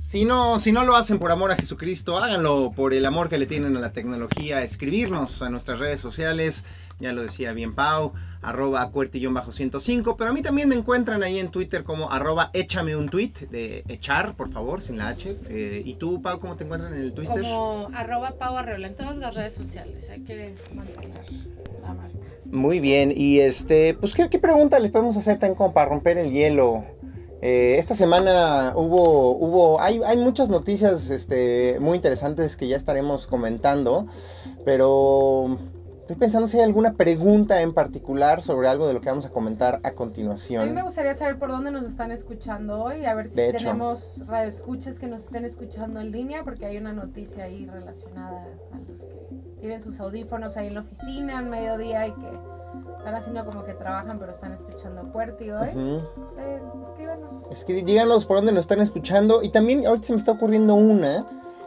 Si no, si no lo hacen por amor a Jesucristo, háganlo por el amor que le tienen a la tecnología. Escribirnos a nuestras redes sociales, ya lo decía bien Pau, arroba bajo 105 pero a mí también me encuentran ahí en Twitter como arroba échame un tweet, de echar, por favor, sin la H. Eh, ¿Y tú, Pau, cómo te encuentran en el Twitter? Como arroba Pau Arreola en todas las redes sociales, hay que mantener la marca. Muy bien, y este, pues, ¿qué, qué pregunta les podemos hacer tan como para romper el hielo? Eh, esta semana hubo, hubo hay, hay muchas noticias este, muy interesantes que ya estaremos comentando, pero estoy pensando si hay alguna pregunta en particular sobre algo de lo que vamos a comentar a continuación. A mí me gustaría saber por dónde nos están escuchando hoy, a ver si tenemos radioescuchas que nos estén escuchando en línea, porque hay una noticia ahí relacionada a los que tienen sus audífonos ahí en la oficina en mediodía y que están haciendo como que trabajan, pero están escuchando Puerti hoy. No sé, escríbanos. díganos por dónde nos están escuchando. Y también ahorita se me está ocurriendo una.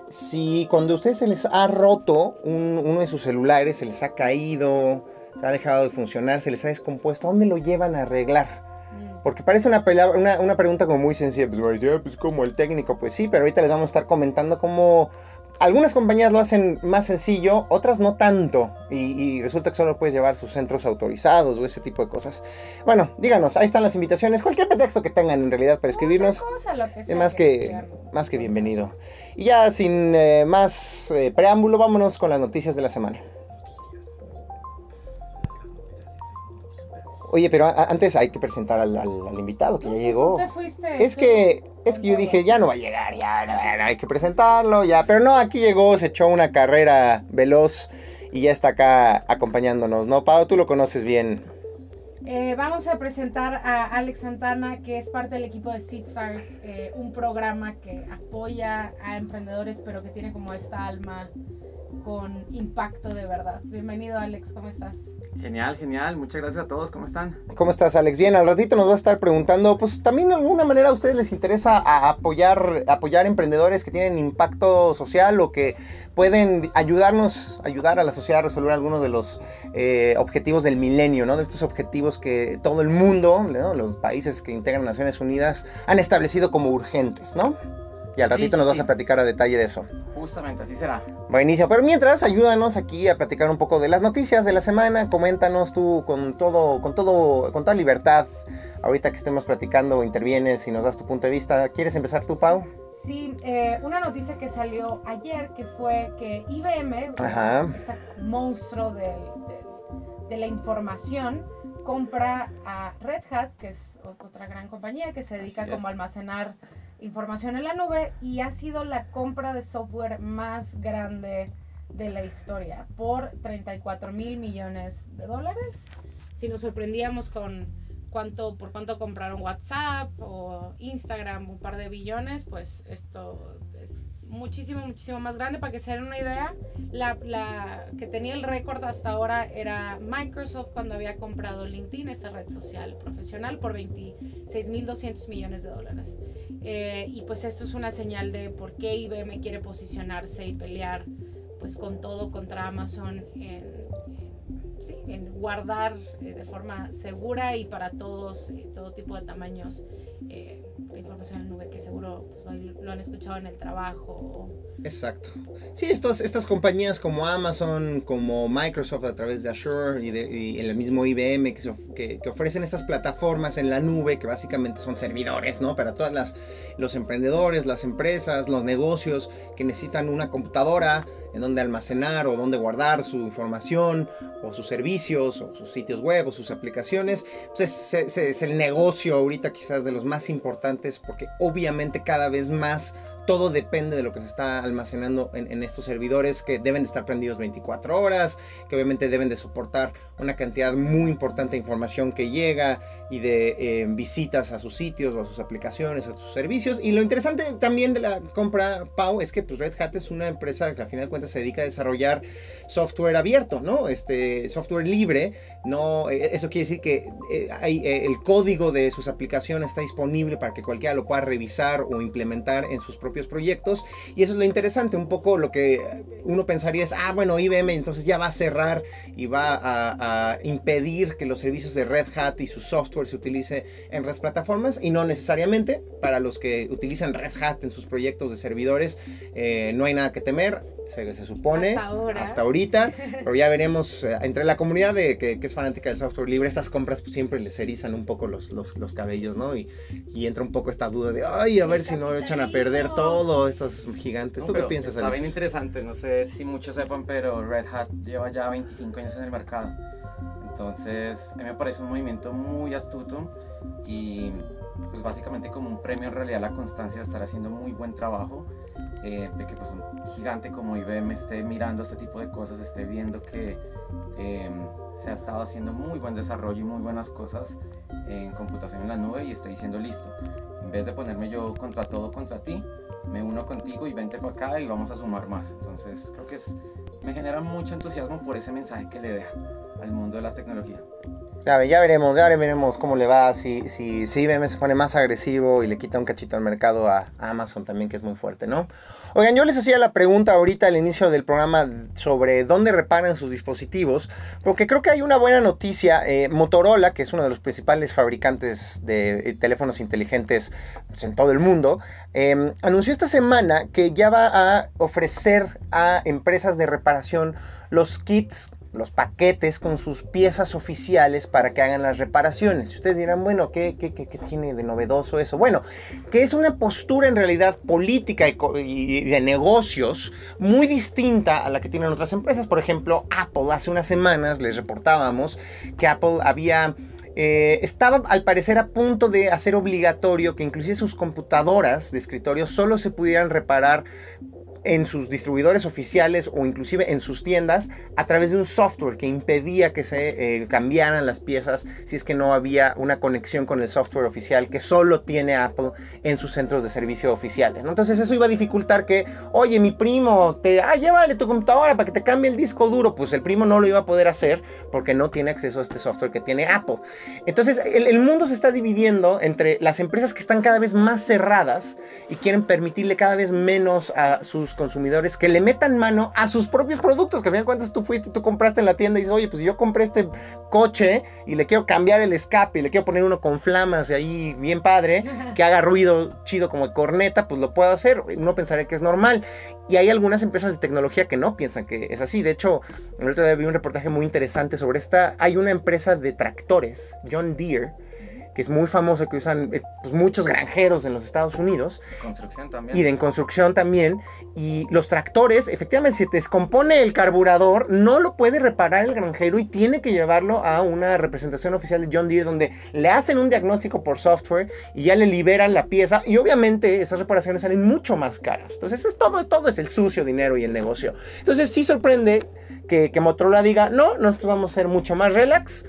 Si cuando a ustedes se les ha roto uno de sus celulares, se les ha caído, se ha dejado de funcionar, se les ha descompuesto, ¿a dónde lo llevan a arreglar? Mm. Porque parece una, una, una, pregunta como muy sencilla, pues, pues como el técnico, pues sí, pero ahorita les vamos a estar comentando cómo algunas compañías lo hacen más sencillo, otras no tanto. Y, resulta que solo puedes llevar sus centros autorizados o ese tipo de cosas. Bueno, díganos, ahí están las invitaciones. Cualquier pretexto que tengan en realidad para escribirnos. es más que, más que bienvenido. Y ya sin eh, más eh, preámbulo, vámonos con las noticias de la semana. Oye, pero antes hay que presentar al, invitado que ya llegó. Te fuiste, es que es que yo dije, ya no va a llegar, ya no, hay que presentarlo, ya. Pero no, aquí llegó, se echó una carrera veloz y ya está acá acompañándonos, ¿no? Pau, tú lo conoces bien. Eh, vamos a presentar a Alex Santana, que es parte del equipo de SeedStars, eh, un programa que apoya a emprendedores, pero que tiene como esta alma con impacto de verdad. Bienvenido Alex, ¿cómo estás? Genial, genial. Muchas gracias a todos. ¿Cómo están? ¿Cómo estás, Alex? Bien, al ratito nos va a estar preguntando, pues también de alguna manera a ustedes les interesa apoyar, apoyar emprendedores que tienen impacto social o que pueden ayudarnos, ayudar a la sociedad a resolver algunos de los eh, objetivos del milenio, ¿no? De estos objetivos que todo el mundo, los países que integran Naciones Unidas han establecido como urgentes, ¿no? Y al ratito nos vas a platicar a detalle de eso. Justamente, así será. Buenísimo. Pero mientras, ayúdanos aquí a platicar un poco de las noticias de la semana. Coméntanos tú con todo, con todo, con toda libertad. Ahorita que estemos platicando, intervienes y nos das tu punto de vista. ¿Quieres empezar tú, Pau? Sí, eh, una noticia que salió ayer que fue que IBM, ese monstruo de, de la información, compra a Red Hat, que es otra gran compañía que se dedica como a almacenar información en la nube y ha sido la compra de software más grande de la historia por 34 mil millones de dólares. Si nos sorprendíamos con cuánto, por cuánto compraron WhatsApp o Instagram, un par de billones, pues esto es muchísimo, muchísimo más grande. Para que se den una idea, la, que tenía el récord hasta ahora era Microsoft cuando había comprado LinkedIn, esta red social profesional, por 26.200 millones de dólares. Eh, y pues esto es una señal de por qué IBM quiere posicionarse y pelear pues con todo contra Amazon en, en guardar eh, de forma segura y para todos, eh, todo tipo de tamaños, la información en nube que seguro pues, lo, han escuchado en el trabajo. Exacto. Sí, estos, estas compañías como Amazon, como Microsoft a través de Azure y, de, el mismo IBM que, que, ofrecen estas plataformas en la nube que básicamente son servidores, ¿no? Para todas las los emprendedores, las empresas, los negocios que necesitan una computadora en donde almacenar o donde guardar su información o sus servicios o sus sitios web o sus aplicaciones. Pues es el negocio ahorita quizás de los más importantes porque obviamente cada vez más todo depende de lo que se está almacenando en, estos servidores que deben de estar prendidos 24 horas, que obviamente deben de soportar una cantidad muy importante de información que llega y de eh, visitas a sus sitios o a sus aplicaciones, a sus servicios. Y lo interesante también de la compra Pau es que pues, Red Hat es una empresa que a final de cuentas se dedica a desarrollar software abierto, ¿no? Este software libre. No, e, eso quiere decir que eh, hay, eh, el código de sus aplicaciones está disponible para que cualquiera lo pueda revisar o implementar en sus propios proyectos. Y eso es lo interesante, un poco lo que uno pensaría es, ah, bueno, IBM entonces ya va a cerrar y va a, impedir que los servicios de Red Hat y su software se utilice en las plataformas y no necesariamente para los que utilizan Red Hat en sus proyectos de servidores, eh, no hay nada que temer se, supone, hasta, ahorita, pero ya veremos, eh, entre la comunidad de, que, es fanática del software libre, estas compras pues, siempre les erizan un poco los, los, los cabellos, ¿no? Y, y, entra un poco esta duda de, ay, a ver si no echan a perder todo estos gigantes. ¿Tú qué piensas, Está bien interesante, no sé si muchos sepan, pero Red Hat lleva ya 25 años en el mercado. Entonces, a mí me parece un movimiento muy astuto y pues básicamente como un premio en realidad a la constancia de estar haciendo muy buen trabajo eh, de que pues un gigante como IBM esté mirando este tipo de cosas, esté viendo que em, se ha estado haciendo muy buen desarrollo y muy buenas cosas en computación en la nube y esté diciendo listo, en vez de ponerme yo contra todo contra ti, me uno contigo y vente para acá y vamos a sumar más. Entonces creo que me genera mucho entusiasmo por ese mensaje que le deja al mundo de la tecnología. Ya, veremos, ya veremos cómo le va, si, si, si IBM se pone más agresivo y le quita un cachito al mercado a Amazon también, que es muy fuerte, ¿no? Oigan, yo les hacía la pregunta ahorita al inicio del programa sobre dónde reparan sus dispositivos, porque creo que hay una buena noticia. Eh, Motorola, que es uno de los principales fabricantes de eh, teléfonos inteligentes pues, en todo el mundo, em, anunció esta semana que ya va a ofrecer a empresas de reparación los kits los paquetes con sus piezas oficiales para que hagan las reparaciones. Y ustedes dirán, bueno, ¿qué, qué, qué, tiene de novedoso eso? Bueno, que es una postura en realidad política y, de negocios muy distinta a la que tienen otras empresas. Por ejemplo, Apple, hace unas semanas les reportábamos que Apple había... Eh, estaba al parecer a punto de hacer obligatorio que inclusive sus computadoras de escritorio solo se pudieran reparar en sus distribuidores oficiales o inclusive en sus tiendas a través de un software que impedía que se eh, cambiaran las piezas si es que no había una conexión con el software oficial que solo tiene Apple en sus centros de servicio oficiales. ¿no? Entonces eso iba a dificultar que, oye, mi primo, te, ah, llévale tu computadora para que te cambie el disco duro. Pues el primo no lo iba a poder hacer porque no tiene acceso a este software que tiene Apple. Entonces el, el mundo se está dividiendo entre las empresas que están cada vez más cerradas y quieren permitirle cada vez menos a sus consumidores que le metan mano a sus propios productos, que a fin de cuentas tú fuiste, tú compraste en la tienda y dices, oye, pues yo compré este coche y le quiero cambiar el escape y le quiero poner uno con flamas y ahí bien padre, que haga ruido chido como corneta, pues lo puedo hacer. Uno pensaría que es normal. Y hay algunas empresas de tecnología que no piensan que es así. De hecho, el otro día vi un reportaje muy interesante sobre esta. Hay una empresa de tractores, John Deere, que es muy famoso, que usan eh, pues, muchos granjeros en los Estados Unidos. construcción también. Y de en construcción también. Y los tractores, efectivamente, si te descompone el carburador, no lo puede reparar el granjero y tiene que llevarlo a una representación oficial de John Deere donde le hacen un diagnóstico por software y ya le liberan la pieza. Y obviamente esas reparaciones salen mucho más caras. Entonces es todo, todo es el sucio dinero y el negocio. Entonces sí sorprende que, que Motorola diga, no, nosotros vamos a ser mucho más relax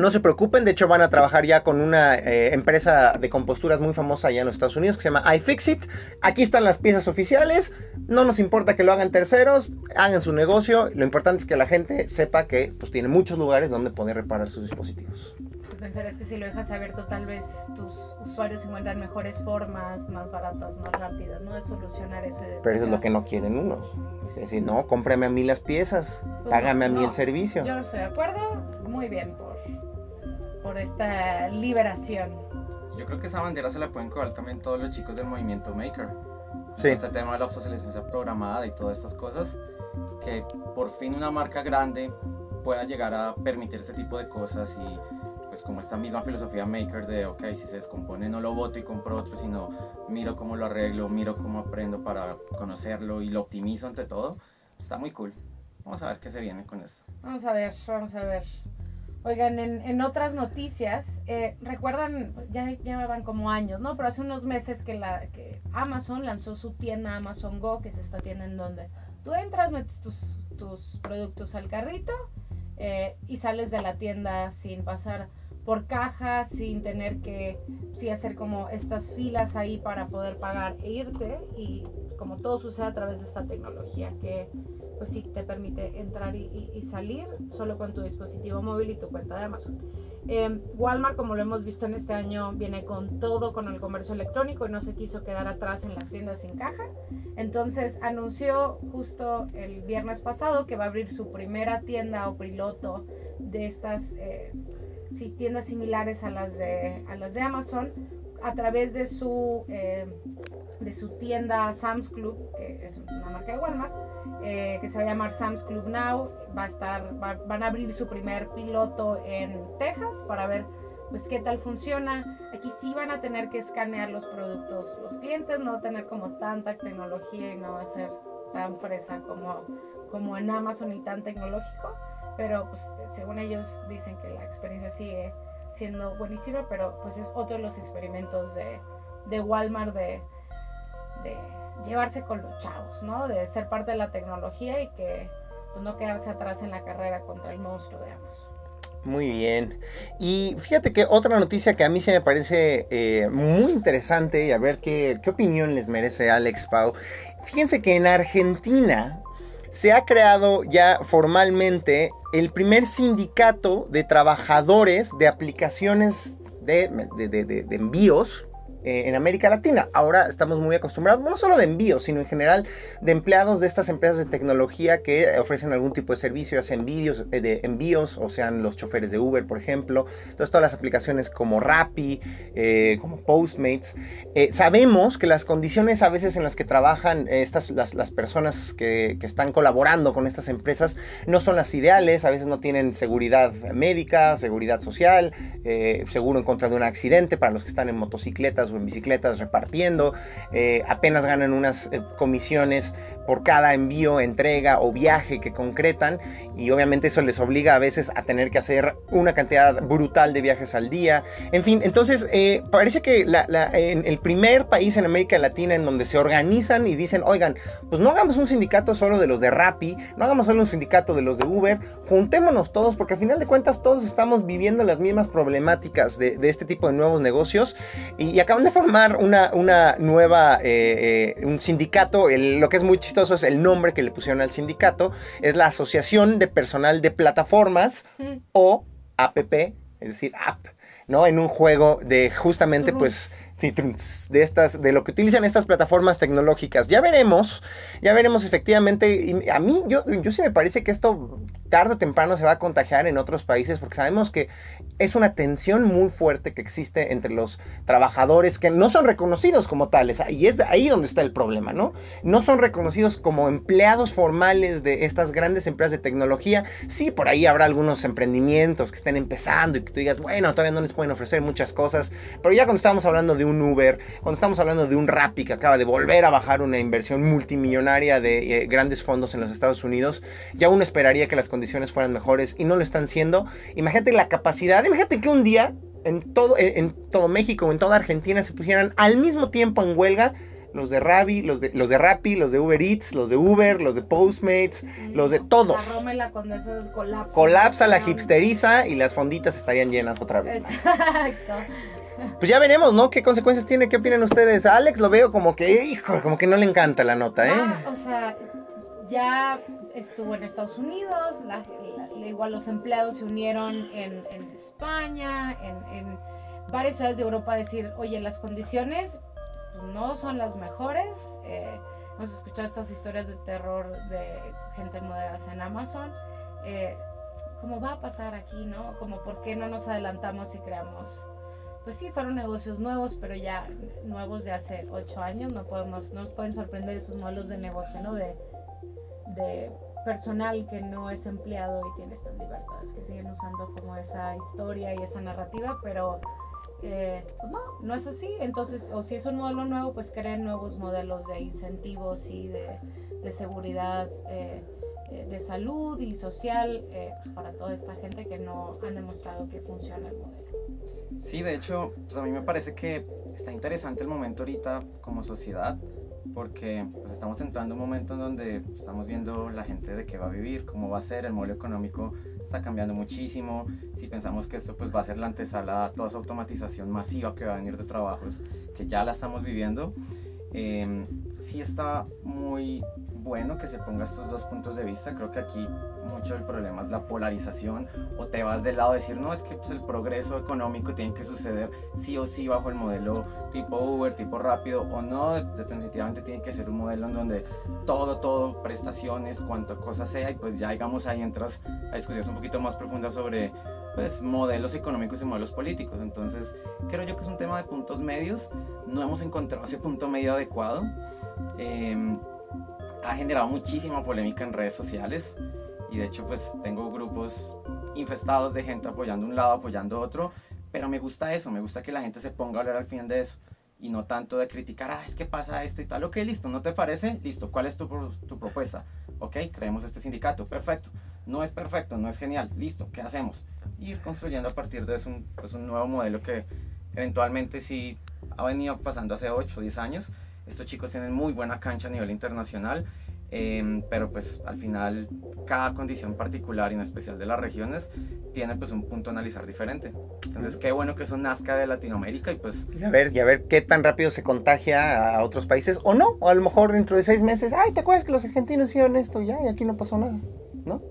no se preocupen, de hecho van a trabajar ya con una eh, empresa de composturas muy famosa allá en los Estados Unidos que se llama iFixit. Aquí están las piezas oficiales, no nos importa que lo hagan terceros, hagan su negocio, lo importante es que la gente sepa que pues, tiene muchos lugares donde poder reparar sus dispositivos. Pensarás que si lo dejas abierto tal vez tus usuarios encuentran mejores formas, más baratas, más rápidas, ¿no? De solucionar eso. Pero eso es lo que no quieren unos. Es decir, no, cómprame a mí las piezas, pues págame a mí el servicio. Yo no estoy de acuerdo, muy bien por esta liberación. Yo creo que esa bandera se la pueden coger también todos los chicos del movimiento Maker. Sí. Este tema de la obsolescencia programada y todas estas cosas, que por fin una marca grande pueda llegar a permitir ese tipo de cosas y pues como esta misma filosofía maker de, ok, si se descompone no lo voto y compro otro, sino miro cómo lo arreglo, miro cómo aprendo para conocerlo y lo optimizo ante todo, está muy cool. Vamos a ver qué se viene con esto. Vamos a ver, vamos a ver. Oigan, en, otras noticias, eh, recuerdan, ya llevaban como años, ¿no? Pero hace unos meses que, la, que Amazon lanzó su tienda Amazon Go, que es esta tienda en donde tú entras, metes tus, tus productos al carrito eh, y sales de la tienda sin pasar por caja, sin tener que sí, hacer como estas filas ahí para poder pagar e irte. Y como todo sucede a través de esta tecnología que pues sí te permite entrar y, salir solo con tu dispositivo móvil y tu cuenta de Amazon. Em, Walmart, como lo hemos visto en este año, viene con todo, con el comercio electrónico y no se quiso quedar atrás en las tiendas sin caja. Entonces anunció justo el viernes pasado que va a abrir su primera tienda o piloto de estas eh, tiendas similares a las, de, a las de Amazon a través de su, eh, de su tienda Sam's Club, que es una marca de Walmart, eh, que se va a llamar Sam's Club Now. Va a estar, van a abrir su primer piloto en Texas para ver pues qué tal funciona. Aquí sí van a tener que escanear los productos los clientes, no tener como tanta tecnología y no va a ser tan fresa como, como en Amazon y tan tecnológico. Pero pues según ellos dicen que la experiencia sigue siendo buenísima, pero pues es otro de los experimentos de, de Walmart de, de, llevarse con los chavos, ¿no? De ser parte de la tecnología y que pues, no quedarse atrás en la carrera contra el monstruo de Amazon. Muy bien. Y fíjate que otra noticia que a mí se me parece eh, muy interesante y a ver qué, qué opinión les merece Alex Pau. Fíjense que en Argentina se ha creado ya formalmente el primer sindicato de trabajadores de aplicaciones de, de envíos eh, en América Latina. Ahora estamos muy acostumbrados, no solo de envíos, sino en general de empleados de estas empresas de tecnología que ofrecen algún tipo de servicio, ya sea envíos, eh, de envíos o sean los choferes de Uber, por ejemplo. Entonces, todas las aplicaciones como Rappi, eh, como Postmates. sabemos que las condiciones a veces en las que trabajan estas, las, personas que, están colaborando con estas empresas no son las ideales, a veces no tienen seguridad médica, seguridad social, seguro en contra de un accidente para los que están en motocicletas en bicicletas repartiendo, eh, apenas ganan unas eh, comisiones por cada envío, entrega o viaje que concretan y obviamente eso les obliga a veces a tener que hacer una cantidad brutal de viajes al día. En fin, entonces eh, parece que en el primer país en América Latina en donde se organizan y dicen, oigan, pues no hagamos un sindicato solo de los de Rappi, no hagamos solo un sindicato de los de Uber, juntémonos todos porque al final de cuentas todos estamos viviendo las mismas problemáticas de, este tipo de nuevos negocios y, acaban de formar una, una nueva, eh, eh, un sindicato, lo que es muy chistoso es el nombre que le pusieron al sindicato, es la Asociación de Personal de Plataformas o APP, es decir, app, ¿no? En un juego de justamente pues de estas de lo que utilizan estas plataformas tecnológicas. Ya veremos, ya veremos efectivamente. a mí, yo, yo sí me parece que esto tarde o temprano se va a contagiar en otros países porque sabemos que es una tensión muy fuerte que existe entre los trabajadores que no son reconocidos como tales. Y es ahí donde está el problema, ¿no? No son reconocidos como empleados formales de estas grandes empresas de tecnología. Sí, por ahí habrá algunos emprendimientos que estén empezando y que tú digas, bueno, todavía no les pueden ofrecer muchas cosas. Pero ya cuando estamos hablando de un Uber, cuando estamos hablando de un Rappi que acaba de volver a bajar una inversión multimillonaria de eh, grandes fondos en los Estados Unidos, ya uno esperaría que las condiciones fueran mejores y no lo están siendo. Imagínate la capacidad, imagínate que un día en todo, en, todo México, en toda Argentina se pusieran al mismo tiempo en huelga los de Rappi, los de, los de Rappi, los de Uber Eats, los de Uber, los de Postmates, los de todos. La colapsa. Colapsa la hipsteriza y las fonditas estarían llenas otra vez. Exacto. Pues ya veremos, ¿no? ¿Qué consecuencias tiene? ¿Qué opinan ustedes? Alex lo veo como que, hijo, como que no le encanta la nota, ¿eh? Ah, o sea, ya estuvo en Estados Unidos, igual los empleados se unieron en, España, en, varias ciudades de Europa a decir, oye, las condiciones no son las mejores. Eh, hemos escuchado estas historias de terror de gente en modelos en Amazon. Eh, ¿Cómo va a pasar aquí, no? Como por qué no nos adelantamos y creamos pues sí, fueron negocios nuevos, pero ya nuevos de hace ocho años, no podemos, no nos pueden sorprender esos modelos de negocio, ¿no? De, de personal que no es empleado y tiene estas libertades, que siguen usando como esa historia y esa narrativa, pero eh, pues no, no es así. Entonces, o si es un modelo nuevo, pues creen nuevos modelos de incentivos y de, de seguridad. Eh, eh, de salud y social eh, para toda esta gente que no han demostrado que funciona el modelo. Sí, de hecho, pues a mí me parece que está interesante el momento ahorita como sociedad, porque pues estamos entrando en un momento en donde estamos viendo la gente de qué va a vivir, cómo va a ser, el modelo económico está cambiando muchísimo, si pensamos que esto pues va a ser la antesala a toda esa automatización masiva que va a venir de trabajos, que ya la estamos viviendo, eh, sí está muy bueno que se ponga estos dos puntos de vista. Creo que aquí mucho del problema es la polarización o te vas del lado de decir, no, es que pues, el progreso económico tiene que suceder sí o sí bajo el modelo tipo Uber, tipo rápido o no, definitivamente tiene que ser un modelo en donde todo, todo, prestaciones, cuanto cosa sea y pues ya digamos ahí entras a discusiones un poquito más profundas sobre pues, modelos económicos y modelos políticos. Entonces, creo yo que es un tema de puntos medios. No hemos encontrado ese punto medio adecuado. Em, ha generado muchísima polémica en redes sociales y de hecho pues tengo grupos infestados de gente apoyando un lado, apoyando otro, pero me gusta eso, me gusta que la gente se ponga a hablar al fin de eso y no tanto de criticar, ah, es que pasa esto y tal, ok, listo, ¿no te parece? Listo, ¿cuál es tu, tu propuesta? Ok, creemos este sindicato, perfecto, no es perfecto, no es genial, listo, ¿qué hacemos? Ir construyendo a partir de eso un, pues, un nuevo modelo que eventualmente sí ha venido pasando hace 8 o 10 años, estos chicos tienen muy buena cancha a nivel internacional, em, pero pues al final cada condición particular y en especial de las regiones tiene pues un punto a analizar diferente. Entonces qué bueno que eso nazca de Latinoamérica y pues... Y a ver, y a ver qué tan rápido se contagia a otros países o no, o a lo mejor dentro de seis meses, ay, ¿te acuerdas que los argentinos hicieron esto ya y aquí no pasó nada? ¿No?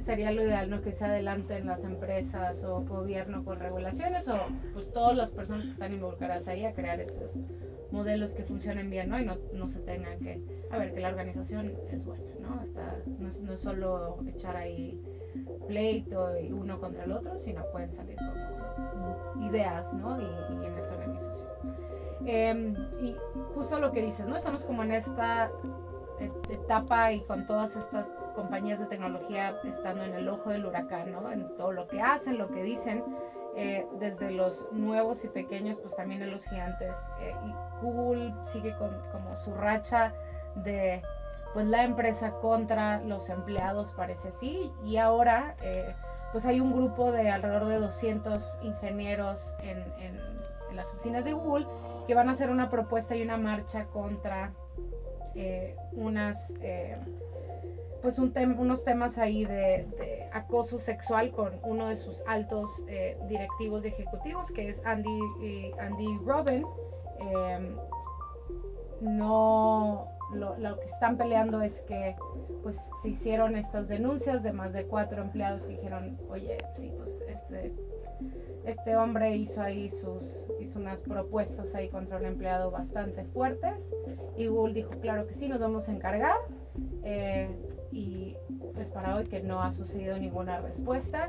sería lo ideal, ¿no? Que se adelanten las empresas o gobierno con regulaciones o pues todas las personas que están involucradas ahí a crear esos modelos que funcionen bien, ¿no? Y no, no se tengan que, a ver, que la organización es buena, ¿no? Está, no, es, no solo echar ahí pleito y uno contra el otro, sino pueden salir como ideas, ¿no? Y, en esta organización. Em, y justo lo que dices, ¿no? Estamos como en esta etapa y con todas estas compañías de tecnología estando en el ojo del huracán, ¿no? En todo lo que hacen, lo que dicen, eh, desde los nuevos y pequeños, pues también en los gigantes. Eh, y Google sigue con como su racha de pues la empresa contra los empleados, parece así, y ahora eh, pues hay un grupo de alrededor de 200 ingenieros en, en, en, las oficinas de Google que van a hacer una propuesta y una marcha contra unas pues un unos temas ahí de, acoso sexual con uno de sus altos eh, directivos y ejecutivos, que es Andy, Andy Robin. Em, no, lo, que están peleando es que pues se hicieron estas denuncias de más de cuatro empleados que dijeron, oye, sí, pues este, este hombre hizo ahí sus, hizo unas propuestas ahí contra un empleado bastante fuertes y Google dijo, claro que sí, nos vamos a encargar. Eh, y pues para hoy que no ha sucedido ninguna respuesta.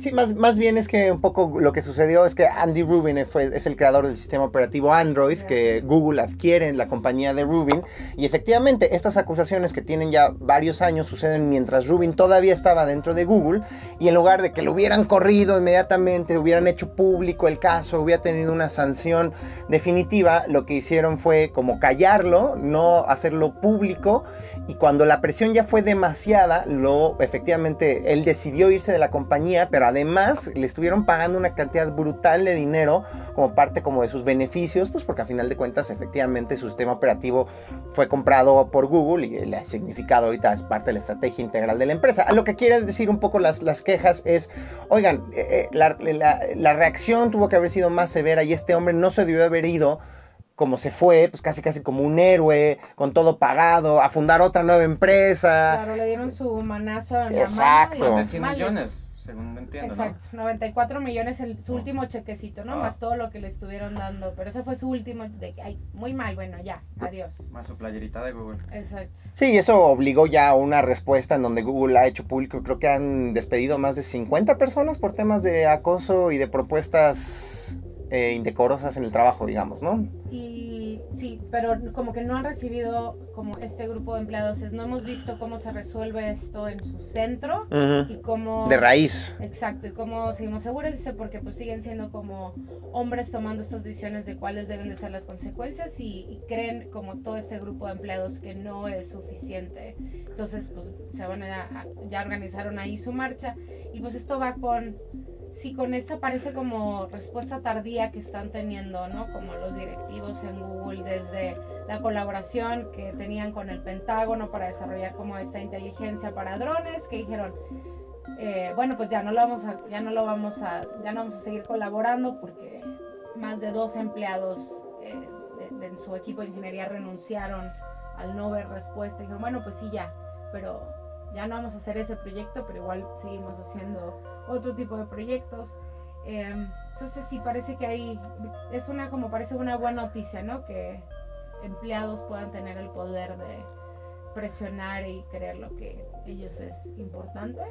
Sí, más, más bien es que un poco lo que sucedió es que Andy Rubin fue, es el creador del sistema operativo Android que Google adquiere en la compañía de Rubin. Y efectivamente, estas acusaciones que tienen ya varios años suceden mientras Rubin todavía estaba dentro de Google. Y en lugar de que lo hubieran corrido inmediatamente, hubieran hecho público el caso, hubiera tenido una sanción definitiva, lo que hicieron fue como callarlo, no hacerlo público. Y cuando la presión ya fue demasiada, lo efectivamente él decidió irse de la compañía, pero además le estuvieron pagando una cantidad brutal de dinero como parte como de sus beneficios, pues porque a final de cuentas efectivamente su sistema operativo fue comprado por Google y le ha significado ahorita es parte de la estrategia integral de la empresa. A lo que quiere decir un poco las, las quejas es, oigan, eh, eh, la, la reacción tuvo que haber sido más severa y este hombre no se debió haber ido como se fue, pues casi casi como un héroe, con todo pagado, a fundar otra nueva empresa. Claro, le dieron su manazo a Exacto. millones según entiendo. Exacto, 94 millones el, su último chequecito, ¿no? Ah. Más todo lo que le estuvieron dando. Pero ese fue su último, de, ay, muy mal, bueno, ya, adiós. Más su playerita de Google. Exacto. Sí, eso obligó ya a una respuesta en donde Google ha hecho público, creo que han despedido más de 50 personas por temas de acoso y de propuestas eh, indecorosas en el trabajo, digamos, ¿no? Y Sí, pero como que no han recibido como este grupo de empleados, no hemos visto cómo se resuelve esto en su centro y cómo... De raíz. Exacto, y cómo seguimos seguros, dice, porque pues siguen siendo como hombres tomando estas decisiones de cuáles deben de ser las consecuencias y, creen como todo este grupo de empleados que no es suficiente. Entonces, pues se van a, ya organizaron ahí su marcha y pues esto va con Sí, con esta parece como respuesta tardía que están teniendo, ¿no? Como los directivos en Google desde la colaboración que tenían con el Pentágono para desarrollar como esta inteligencia para drones, que dijeron, eh, bueno, pues ya no lo vamos a, ya no lo vamos a, ya no vamos a seguir colaborando porque más de dos empleados eh, en su equipo de ingeniería renunciaron al no ver respuesta, dijeron, bueno, pues sí, ya, pero ya no vamos a hacer ese proyecto, pero igual seguimos haciendo otro tipo de proyectos. Em, entonces sí parece que ahí es una como parece una buena noticia, ¿no? Que empleados puedan tener el poder de presionar y creer lo que ellos es importante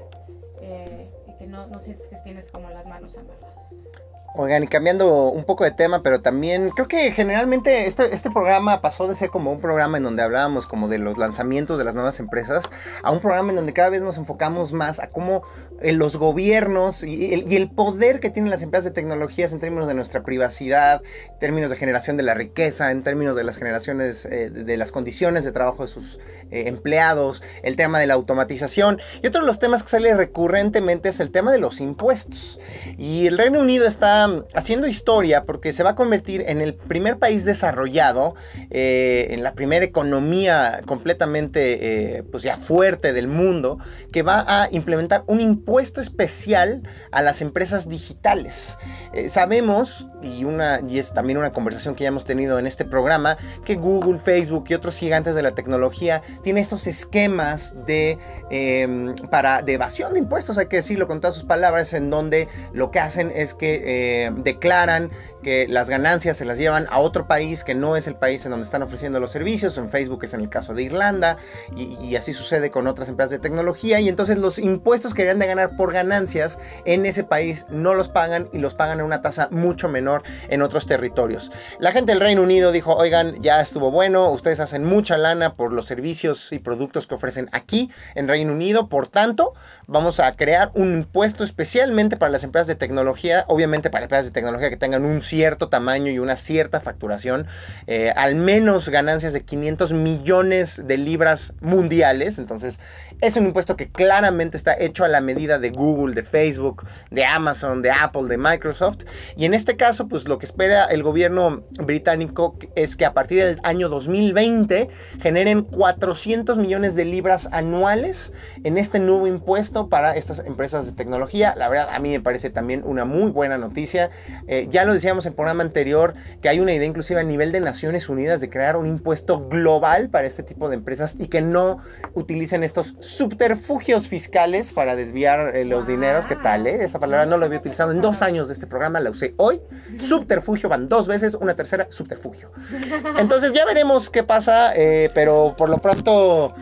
eh, y que no, no sientes que tienes como las manos amarradas. Oigan, y cambiando un poco de tema, pero también creo que generalmente este, este programa pasó de ser como un programa en donde hablábamos como de los lanzamientos de las nuevas empresas a un programa en donde cada vez nos enfocamos más a cómo eh, los gobiernos y el, poder que tienen las empresas de tecnologías en términos de nuestra privacidad, en términos de generación de la riqueza, en términos de las generaciones eh, de las condiciones de trabajo de sus eh, empleados, el tema de la automatización. Y otro de los temas que sale recurrentemente es el tema de los impuestos. Y el Reino Unido está haciendo historia porque se va a convertir en el primer país desarrollado, eh, en la primera economía completamente eh, pues ya fuerte del mundo, que va a implementar un impuesto especial a las empresas digitales. Eh, sabemos, y, una, y es también una conversación que ya hemos tenido en este programa, que Google, Facebook y otros gigantes de la tecnología tienen estos esquemas de, em, para, de evasión de impuestos, hay que decirlo con todas sus palabras, en donde lo que hacen es que eh, declaran que las ganancias se las llevan a otro país que no es el país en donde están ofreciendo los servicios. En Facebook es en el caso de Irlanda y, así sucede con otras empresas de tecnología. Y entonces los impuestos que deberían de ganar por ganancias en ese país no los pagan y los pagan a una tasa mucho menor en otros territorios. La gente del Reino Unido dijo, oigan, ya estuvo bueno, ustedes hacen mucha lana por los servicios y productos que ofrecen aquí en Reino Unido, por tanto, vamos a crear un impuesto especialmente para las empresas de tecnología, obviamente para empresas de tecnología que tengan un cierto tamaño y una cierta facturación, eh, al menos ganancias de 500 millones de libras mundiales, entonces es un impuesto que claramente está hecho a la medida de Google, de Facebook, de Amazon, de Apple, de Microsoft. Y en este caso, pues lo que espera el gobierno británico es que a partir del año 2020 generen 400 millones de libras anuales en este nuevo impuesto para estas empresas de tecnología. La verdad, a mí me parece también una muy buena noticia. Eh, ya lo decíamos en el programa anterior, que hay una idea inclusive a nivel de Naciones Unidas de crear un impuesto global para este tipo de empresas y que no utilicen estos subterfugios fiscales para desviar eh, los dineros. ¿Qué tal? Eh? Esa palabra no la había utilizado en dos años de este programa, la usé hoy. Subterfugio van dos veces, una tercera, subterfugio. Entonces ya veremos qué pasa, eh, pero por lo pronto...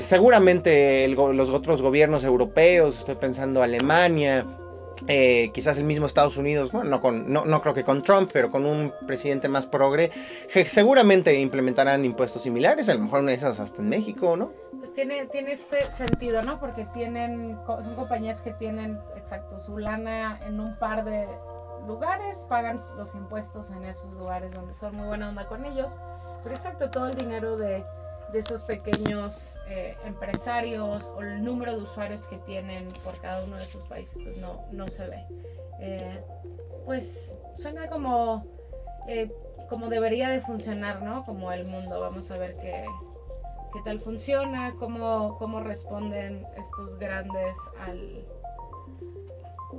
seguramente los otros gobiernos europeos, estoy pensando Alemania, eh, quizás el mismo Estados Unidos, bueno, no, con, no, no, creo que con Trump, pero con un presidente más progre, seguramente implementarán impuestos similares, a lo mejor una de esas hasta en México, ¿no? Pues tiene, tiene este sentido, ¿no? Porque tienen, son compañías que tienen, exacto, su lana en un par de lugares, pagan los impuestos en esos lugares donde son muy buena onda con ellos, pero exacto, todo el dinero de de esos pequeños eh, empresarios o el número de usuarios que tienen por cada uno de esos países, pues no, no se ve. Eh, pues suena como, eh, como debería de funcionar, ¿no? Como el mundo. Vamos a ver qué, qué tal funciona, cómo, cómo responden estos grandes al,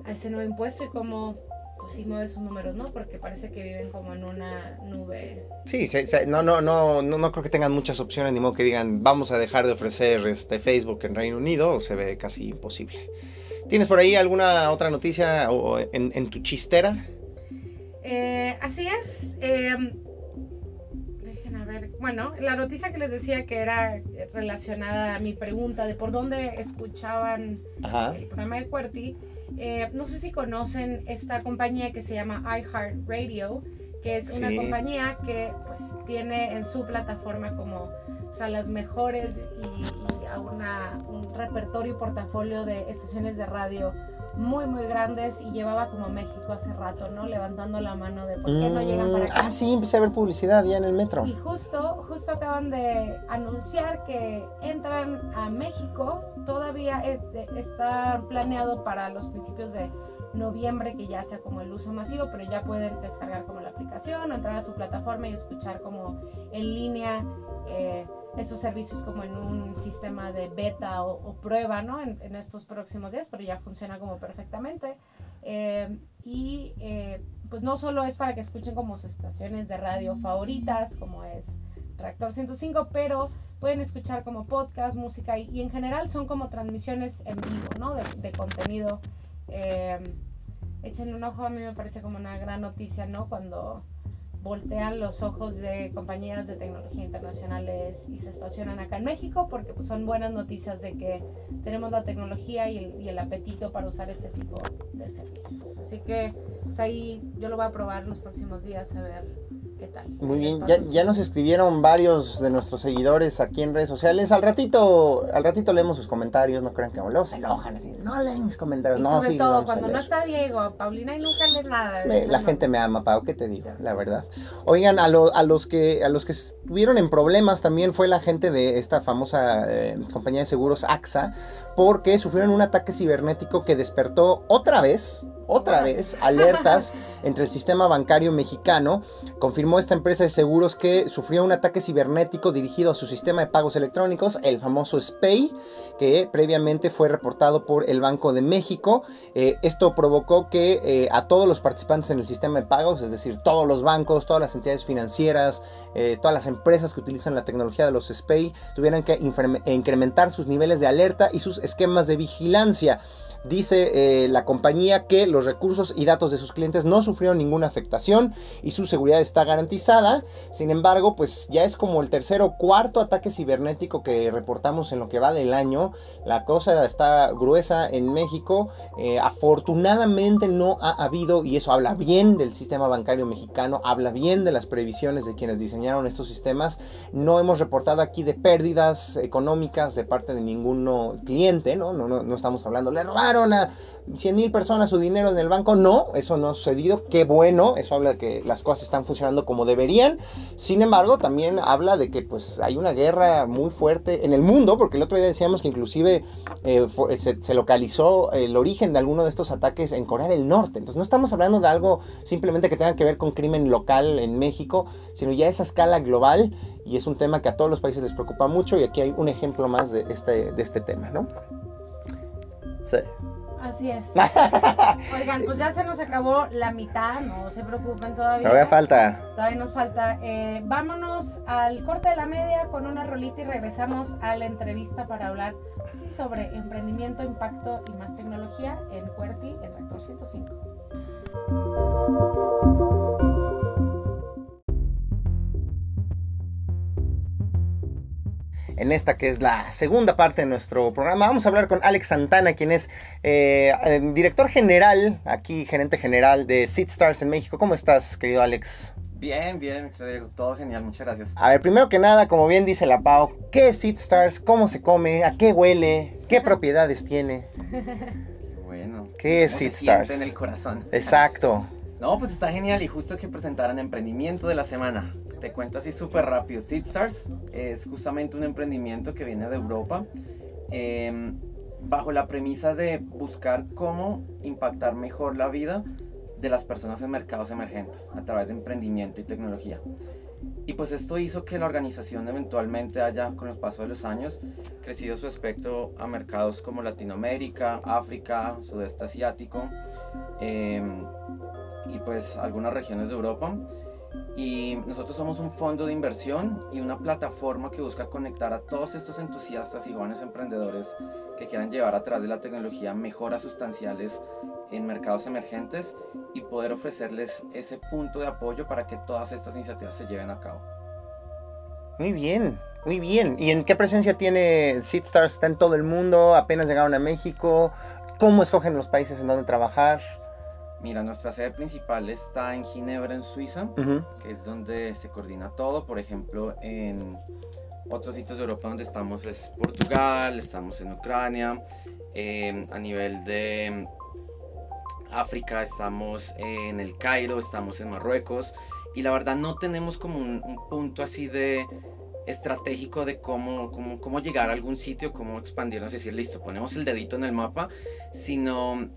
a ese nuevo impuesto y cómo sí mueve sus números, ¿no? Porque parece que viven como en una nube. Sí, no, no, no, no, no creo que tengan muchas opciones, ni modo que digan, vamos a dejar de ofrecer este Facebook en Reino Unido, se ve casi imposible. ¿Tienes por ahí alguna otra noticia o en, tu chistera? Eh, así es. Em, dejen a ver. Bueno, la noticia que les decía que era relacionada a mi pregunta de por dónde escuchaban el programa de Cuerti eh, no sé si conocen esta compañía que se llama iHeartRadio, que es una compañía que pues tiene en su plataforma como o sea, las mejores y, y una, un repertorio y portafolio de estaciones de radio muy, muy grandes y llevaba como México hace rato, ¿no? Levantando la mano de por qué no llegan para acá. Ah, sí, empecé a ver publicidad ya en el metro. Y justo, justo acaban de anunciar que entran a México. Todavía eh, está planeado para los principios de noviembre que ya sea como el uso masivo, pero ya pueden descargar como la aplicación o entrar a su plataforma y escuchar como en línea. Eh, esos servicios como en un sistema de beta o, prueba, ¿no? En, estos próximos días, pero ya funciona como perfectamente. Eh, y eh, pues no solo es para que escuchen como sus estaciones de radio favoritas, como es Reactor 105, pero pueden escuchar como podcast, música y, en general son como transmisiones en vivo, ¿no? De, contenido. Eh, échenle un ojo, a mí me parece como una gran noticia, ¿no? Cuando voltean los ojos de compañías de tecnología internacionales y se estacionan acá en México porque pues, son buenas noticias de que tenemos la tecnología y el, y el apetito para usar este tipo de servicios. Así que pues, ahí yo lo voy a probar en los próximos días a ver ¿Qué tal? Muy bien, ya, ya, nos escribieron varios de nuestros seguidores aquí en redes sociales. Al ratito, al ratito leemos sus comentarios, no crean que luego se enojan, así, no leen mis comentarios. no, sobre todo, cuando no está Diego, Paulina y nunca lee nada. la gente me ama, Pau, ¿qué te digo? La verdad. Oigan, a, a, los que, a los que estuvieron en problemas también fue la gente de esta famosa eh, compañía de seguros AXA, porque sufrieron un ataque cibernético que despertó otra vez otra vez alertas entre el sistema bancario mexicano. Confirmó esta empresa de seguros que sufrió un ataque cibernético dirigido a su sistema de pagos electrónicos, el famoso SPAY, que previamente fue reportado por el Banco de México. Eh, esto provocó que eh, a todos los participantes en el sistema de pagos, es decir, todos los bancos, todas las entidades financieras, eh, todas las empresas que utilizan la tecnología de los SPAY, tuvieran que incrementar sus niveles de alerta y sus esquemas de vigilancia. Dice eh, la compañía que los recursos y datos de sus clientes no sufrieron ninguna afectación y su seguridad está garantizada. Sin embargo, pues ya es como el tercer o cuarto ataque cibernético que reportamos en lo que va del año. La cosa está gruesa en México. Eh, afortunadamente no ha habido, y eso habla bien del sistema bancario mexicano, habla bien de las previsiones de quienes diseñaron estos sistemas. No hemos reportado aquí de pérdidas económicas de parte de ningún cliente, ¿no? No, no, no estamos hablando, le a 100 mil personas su dinero en el banco. No, eso no ha sucedido. Qué bueno, eso habla de que las cosas están funcionando como deberían. Sin embargo, también habla de que pues hay una guerra muy fuerte en el mundo, porque el otro día decíamos que inclusive eh, se, localizó el origen de alguno de estos ataques en Corea del Norte. Entonces no estamos hablando de algo simplemente que tenga que ver con crimen local en México, sino ya esa escala global y es un tema que a todos los países les preocupa mucho y aquí hay un ejemplo más de este, de este tema, ¿no? Sí. Así es. Oigan, pues ya se nos acabó la mitad, no se preocupen todavía. Todavía falta. Todavía nos falta. Eh, vámonos al corte de la media con una rolita y regresamos a la entrevista para hablar pues sí, sobre emprendimiento, impacto y más tecnología en Cuerti en Reactor 105. En esta que es la segunda parte de nuestro programa. Vamos a hablar con Alex Santana, quien es eh, eh, director general, aquí gerente general de Seed Stars en México. ¿Cómo estás, querido Alex? Bien, bien, todo genial, muchas gracias. A ver, primero que nada, como bien dice la Pau, ¿qué es Seed Stars? ¿Cómo se come? ¿A qué huele? ¿Qué propiedades tiene? bueno. ¿Qué es Seed Stars? en el corazón. Exacto. No, pues está genial y justo que presentaran emprendimiento de la semana. Te cuento así súper rápido. SeedStars es justamente un emprendimiento que viene de Europa em, bajo la premisa de buscar cómo impactar mejor la vida de las personas en mercados emergentes a través de emprendimiento y tecnología. Y pues esto hizo que la organización eventualmente haya, con los pasos de los años, crecido su espectro a mercados como Latinoamérica, África, Sudeste Asiático em, y pues algunas regiones de Europa. Y nosotros somos un fondo de inversión y una plataforma que busca conectar a todos estos entusiastas y jóvenes emprendedores que quieran llevar a través de la tecnología mejoras sustanciales en mercados emergentes y poder ofrecerles ese punto de apoyo para que todas estas iniciativas se lleven a cabo. Muy bien, muy bien. ¿Y en qué presencia tiene SeedStars? ¿Está en todo el mundo? ¿Apenas llegaron a México? ¿Cómo escogen los países en donde trabajar? Mira, nuestra sede principal está en Ginebra, en Suiza, que es donde se coordina todo. Por ejemplo, en otros sitios de Europa donde estamos es Portugal, estamos en Ucrania, em, a nivel de África estamos en el Cairo, estamos en Marruecos y la verdad no tenemos como un, punto así de estratégico de cómo, cómo, cómo, llegar a algún sitio, cómo expandirnos y decir, listo, ponemos el dedito en el mapa, sino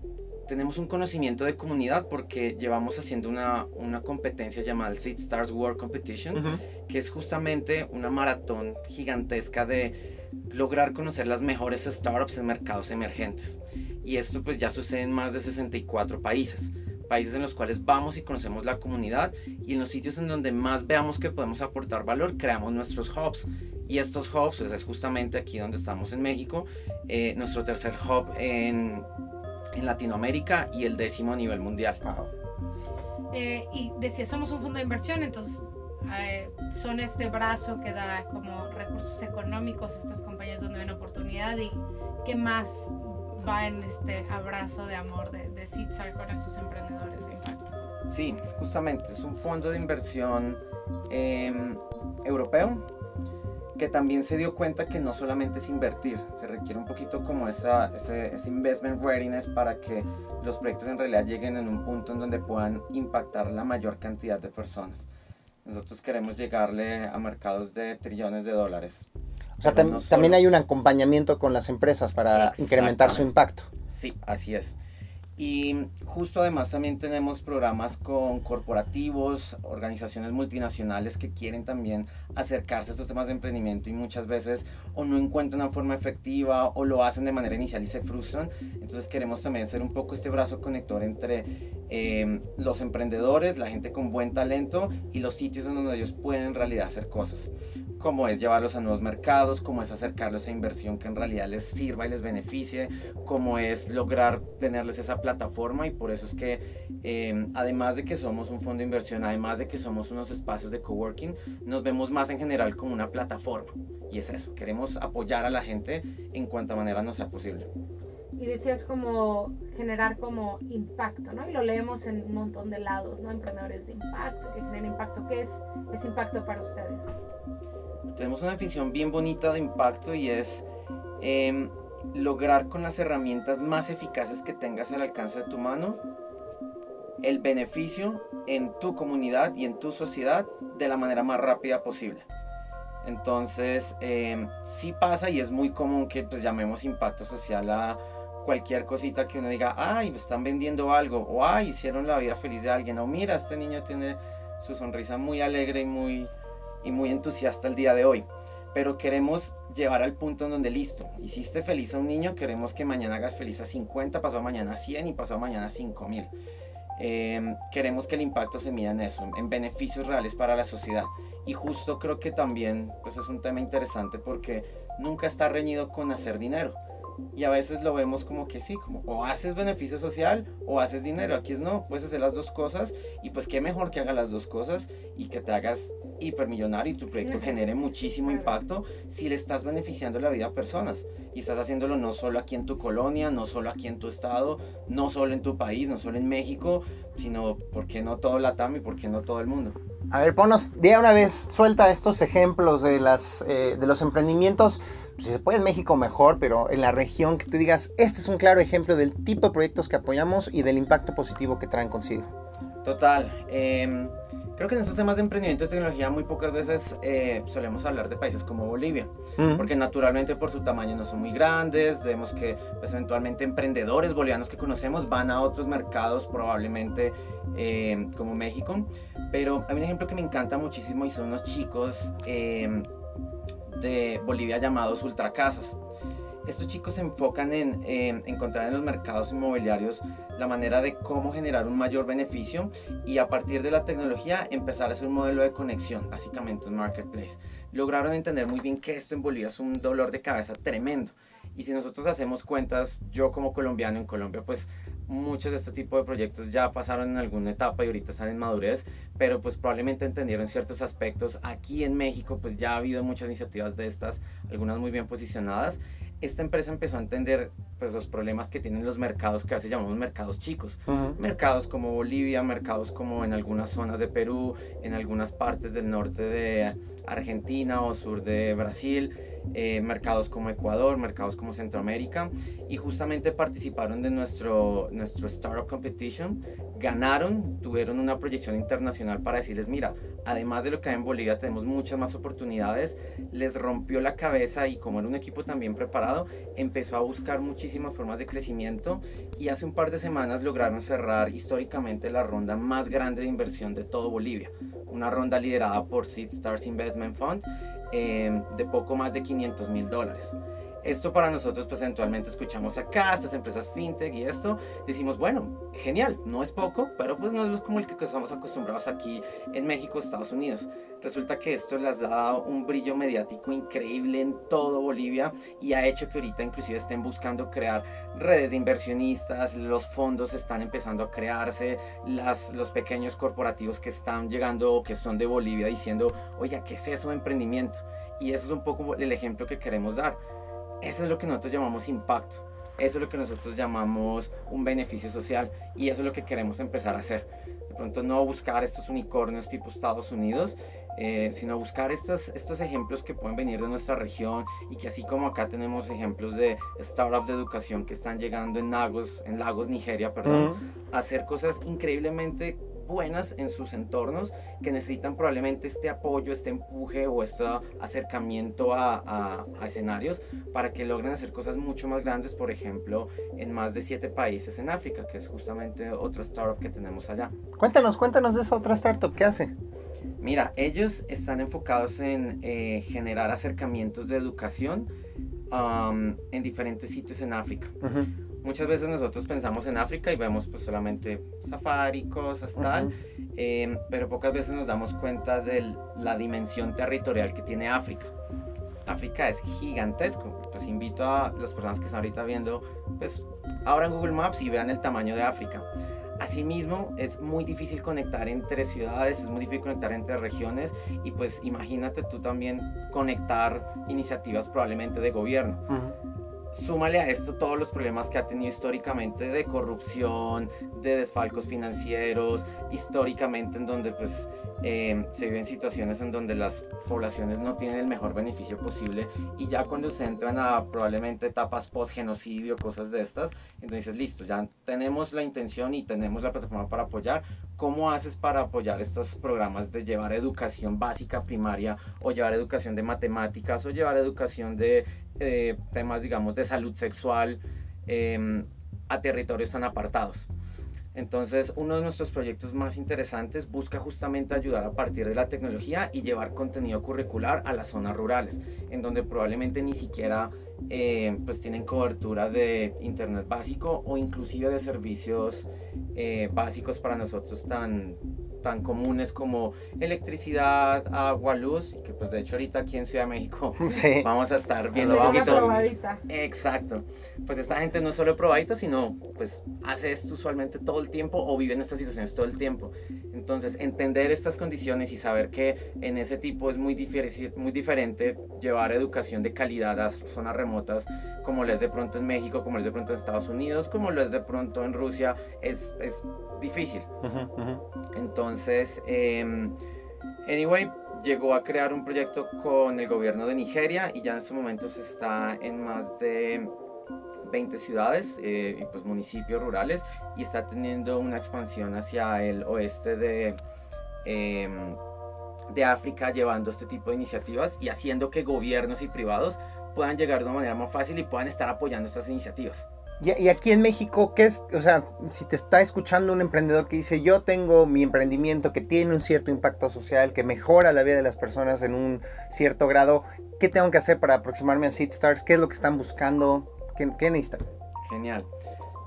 tenemos un conocimiento de comunidad porque llevamos haciendo una, una competencia llamada Seed Stars World Competition, que es justamente una maratón gigantesca de lograr conocer las mejores startups en mercados emergentes. Y esto pues ya sucede en más de 64 países países en los cuales vamos y conocemos la comunidad y en los sitios en donde más veamos que podemos aportar valor, creamos nuestros hubs. Y estos hubs pues, es justamente aquí donde estamos en México, eh, nuestro tercer hub en, en, Latinoamérica y el décimo a nivel mundial. Eh, y decía, somos un fondo de inversión, entonces eh, son este brazo que da como recursos económicos a estas compañías donde ven oportunidad y qué más va en este abrazo de amor de, de con estos emprendedores de impacto. Sí, justamente, es un fondo de inversión em, europeo que también se dio cuenta que no solamente es invertir, se requiere un poquito como esa, ese, ese, investment readiness para que los proyectos en realidad lleguen en un punto en donde puedan impactar la mayor cantidad de personas. Nosotros queremos llegarle a mercados de trillones de dólares. O sea, también hay un acompañamiento con las empresas para incrementar su impacto. Sí, así es. Y justo además también tenemos programas con corporativos, organizaciones multinacionales que quieren también acercarse a estos temas de emprendimiento y muchas veces o no encuentran una forma efectiva o lo hacen de manera inicial y se frustran. Entonces queremos también ser un poco este brazo conector entre eh, los emprendedores, la gente con buen talento y los sitios donde ellos pueden en realidad hacer cosas como es llevarlos a nuevos mercados, como es acercarlos a inversión que en realidad les sirva y les beneficie, como es lograr tenerles esa plataforma y por eso es que eh, además de que somos un fondo de inversión, además de que somos unos espacios de coworking, nos vemos más en general como una plataforma y es eso, queremos apoyar a la gente en cuanta manera nos sea posible. Y decías como generar como impacto, ¿no? Y lo leemos en un montón de lados, ¿no? Emprendedores de impacto, que generan impacto. ¿Qué es ese impacto para ustedes? tenemos una definición bien bonita de impacto y es em, lograr con las herramientas más eficaces que tengas al alcance de tu mano el beneficio en tu comunidad y en tu sociedad de la manera más rápida posible. Entonces, eh, sí pasa y es muy común que pues llamemos impacto social a cualquier cosita que uno diga, ay, están vendiendo algo, o ay, hicieron la vida feliz de alguien, o mira, este niño tiene su sonrisa muy alegre y muy, y muy entusiasta el día de hoy. Pero queremos llevar al punto en donde listo, hiciste feliz a un niño, queremos que mañana hagas feliz a 50, pasó mañana a 100 y pasó mañana a 5000. Eh, queremos que el impacto se mida en eso, en beneficios reales para la sociedad. Y justo creo que también pues es un tema interesante porque nunca está reñido con hacer dinero. Y a veces lo vemos como que sí, como o haces beneficio social o haces dinero. Aquí es no, puedes hacer las dos cosas y pues qué mejor que hagas las dos cosas y que te hagas hipermillonario y tu proyecto genere muchísimo impacto si le estás beneficiando la vida a personas y estás haciéndolo no solo aquí en tu colonia, no solo aquí en tu estado, no solo en tu país, no solo en México, sino, ¿por qué no todo Latam y por qué no todo el mundo? A ver, ponos de una vez, suelta estos ejemplos de, las, eh, de los emprendimientos, si se puede en México mejor, pero en la región que tú digas, este es un claro ejemplo del tipo de proyectos que apoyamos y del impacto positivo que traen consigo. Total. Eh, Creo que en estos temas de emprendimiento y tecnología muy pocas veces eh, solemos hablar de países como Bolivia, porque naturalmente por su tamaño no son muy grandes, vemos que pues, eventualmente emprendedores bolivianos que conocemos van a otros mercados probablemente eh, como México, pero hay un ejemplo que me encanta muchísimo y son unos chicos eh, de Bolivia llamados Ultracasas estos chicos se enfocan en encontrar en los mercados inmobiliarios la manera de cómo generar un mayor beneficio y a partir de la tecnología empezar a hacer un modelo de conexión, básicamente un marketplace. Lograron entender muy bien que esto en Bolivia es un dolor de cabeza tremendo. Y si nosotros hacemos cuentas, yo como colombiano en Colombia, pues muchos de este tipo de proyectos ya pasaron en alguna etapa y ahorita están en madurez, pero pues probablemente entendieron ciertos aspectos. Aquí en México pues ya ha habido muchas iniciativas de estas, algunas muy bien posicionadas esta empresa empezó a entender pues, los problemas que tienen los mercados que a veces llamamos mercados chicos. Mercados como Bolivia, mercados como en algunas zonas de Perú, en algunas partes del norte de Argentina o sur de Brasil. Eh, mercados como Ecuador, mercados como Centroamérica y justamente participaron de nuestro, nuestro Startup Competition, ganaron, tuvieron una proyección internacional para decirles, mira, además de lo que hay en Bolivia tenemos muchas más oportunidades, les rompió la cabeza y como era un equipo también preparado, empezó a buscar muchísimas formas de crecimiento y hace un par de semanas lograron cerrar históricamente la ronda más grande de inversión de todo Bolivia, una ronda liderada por Seed Stars Investment Fund Em, de poco más de 500 mil dólares. Esto para nosotros, pues eventualmente escuchamos acá, estas empresas fintech y esto, decimos, bueno, genial, no es poco, pero pues no es como el que estamos acostumbrados aquí en México, Estados Unidos. Resulta que esto les ha dado un brillo mediático increíble en todo Bolivia y ha hecho que ahorita inclusive estén buscando crear redes de inversionistas, los fondos están empezando a crearse, las, los pequeños corporativos que están llegando o que son de Bolivia diciendo, oiga, ¿qué es eso de emprendimiento? Y eso es un poco el ejemplo que queremos dar. Eso es lo que nosotros llamamos impacto. Eso es lo que nosotros llamamos un beneficio social y eso es lo que queremos empezar a hacer. De pronto no buscar estos unicornios tipo Estados Unidos, eh, sino buscar estos, estos ejemplos que pueden venir de nuestra región y que así como acá tenemos ejemplos de startups de educación que están llegando en Lagos, en Lagos Nigeria, perdón, a hacer cosas increíblemente buenas en sus entornos que necesitan probablemente este apoyo, este empuje o este acercamiento a, escenarios para que logren hacer cosas mucho más grandes, por ejemplo, en más de siete países en África, que es justamente otra startup que tenemos allá. Cuéntanos, cuéntanos de esa otra startup, ¿qué hace? Mira, ellos están enfocados en eh, generar acercamientos de educación en diferentes sitios en África. Muchas veces nosotros pensamos en África y vemos pues solamente safari, cosas tal, em, pero pocas veces nos damos cuenta de la dimensión territorial que tiene África. África es gigantesco. Pues invito a las personas que están ahorita viendo, pues abran Google Maps y vean el tamaño de África. Asimismo, es muy difícil conectar entre ciudades, es muy difícil conectar entre regiones y pues imagínate tú también conectar iniciativas probablemente de gobierno. Súmale a esto todos los problemas que ha tenido históricamente de corrupción, de desfalcos financieros, históricamente en donde pues eh, se viven situaciones en donde las poblaciones no tienen el mejor beneficio posible y ya cuando se entran a probablemente etapas post-genocidio, cosas de estas, entonces listo, ya tenemos la intención y tenemos la plataforma para apoyar. ¿Cómo haces para apoyar estos programas de llevar educación básica primaria o llevar educación de matemáticas o llevar educación de eh, temas, digamos, de salud sexual em, a territorios tan apartados. Entonces, uno de nuestros proyectos más interesantes busca justamente ayudar a partir de la tecnología y llevar contenido curricular a las zonas rurales, en donde probablemente ni siquiera eh, pues tienen cobertura de internet básico o inclusive de servicios eh, básicos para nosotros tan tan comunes como electricidad, agua, luz, y que pues de hecho ahorita aquí en Ciudad de México vamos a estar viendo vamos probadita. Exacto. Pues esta gente no es solo probadita, sino pues hace esto usualmente todo el tiempo o vive en estas situaciones todo el tiempo. Entonces, entender estas condiciones y saber que en ese tipo es muy, muy diferente llevar educación de calidad a zonas remotas, como lo es de pronto en México, como lo es de pronto en Estados Unidos, como lo es de pronto en Rusia, es, es difícil. Entonces, em, anyway, llegó a crear un proyecto con el gobierno de Nigeria y ya en estos momentos está en más de 20 ciudades eh, y pues municipios rurales y está teniendo una expansión hacia el oeste de, em, de África llevando este tipo de iniciativas y haciendo que gobiernos y privados puedan llegar de una manera más fácil y puedan estar apoyando estas iniciativas. Y, aquí en México, ¿qué es? O sea, si te está escuchando un emprendedor que dice, yo tengo mi emprendimiento que tiene un cierto impacto social, que mejora la vida de las personas en un cierto grado, ¿qué tengo que hacer para aproximarme a SeedStars? ¿Qué es lo que están buscando? ¿Qué, qué necesitan? Genial.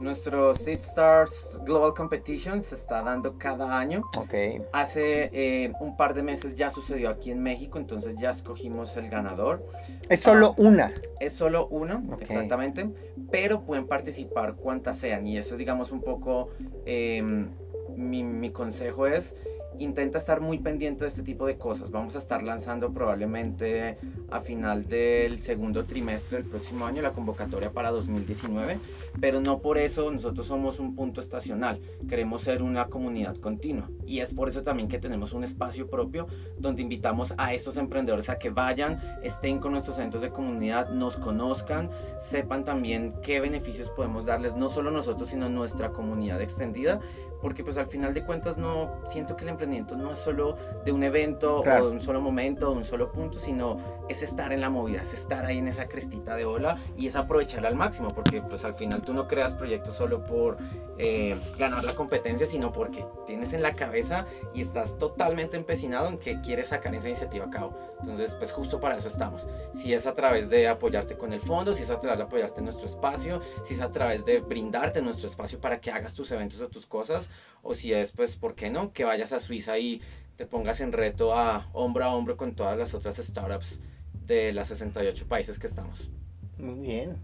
Nuestro Seed Stars Global Competition se está dando cada año. Okay. Hace eh, un par de meses ya sucedió aquí en México, entonces ya escogimos el ganador. ¿Es solo ah, una? Es solo una, exactamente. Pero pueden participar cuantas sean. Y eso es, digamos, un poco em, mi, mi consejo es intenta estar muy pendiente de este tipo de cosas. Vamos a estar lanzando probablemente a final del segundo trimestre del próximo año la convocatoria para 2019, pero no por eso nosotros somos un punto estacional, queremos ser una comunidad continua y es por eso también que tenemos un espacio propio donde invitamos a estos emprendedores a que vayan, estén con nuestros centros de comunidad, nos conozcan, sepan también qué beneficios podemos darles, no solo nosotros, sino nuestra comunidad extendida porque pues al final de cuentas no siento que el emprendimiento no es solo de un evento o de un solo momento, de un solo punto, sino es estar en la movida, es estar ahí en esa crestita de ola y es aprovecharla al máximo, porque pues al final tú no creas proyectos solo por eh, ganar la competencia, sino porque tienes en la cabeza y estás totalmente empecinado en que quieres sacar esa iniciativa a cabo. Entonces, pues justo para eso estamos. Si es a través de apoyarte con el fondo, si es a través de apoyarte en nuestro espacio, si es a través de brindarte nuestro espacio para que hagas tus eventos o tus cosas, o si es, pues, ¿por qué no? Que vayas a Suiza y te pongas en reto a hombro a hombro con todas las otras startups de las 68 países que estamos. Muy bien.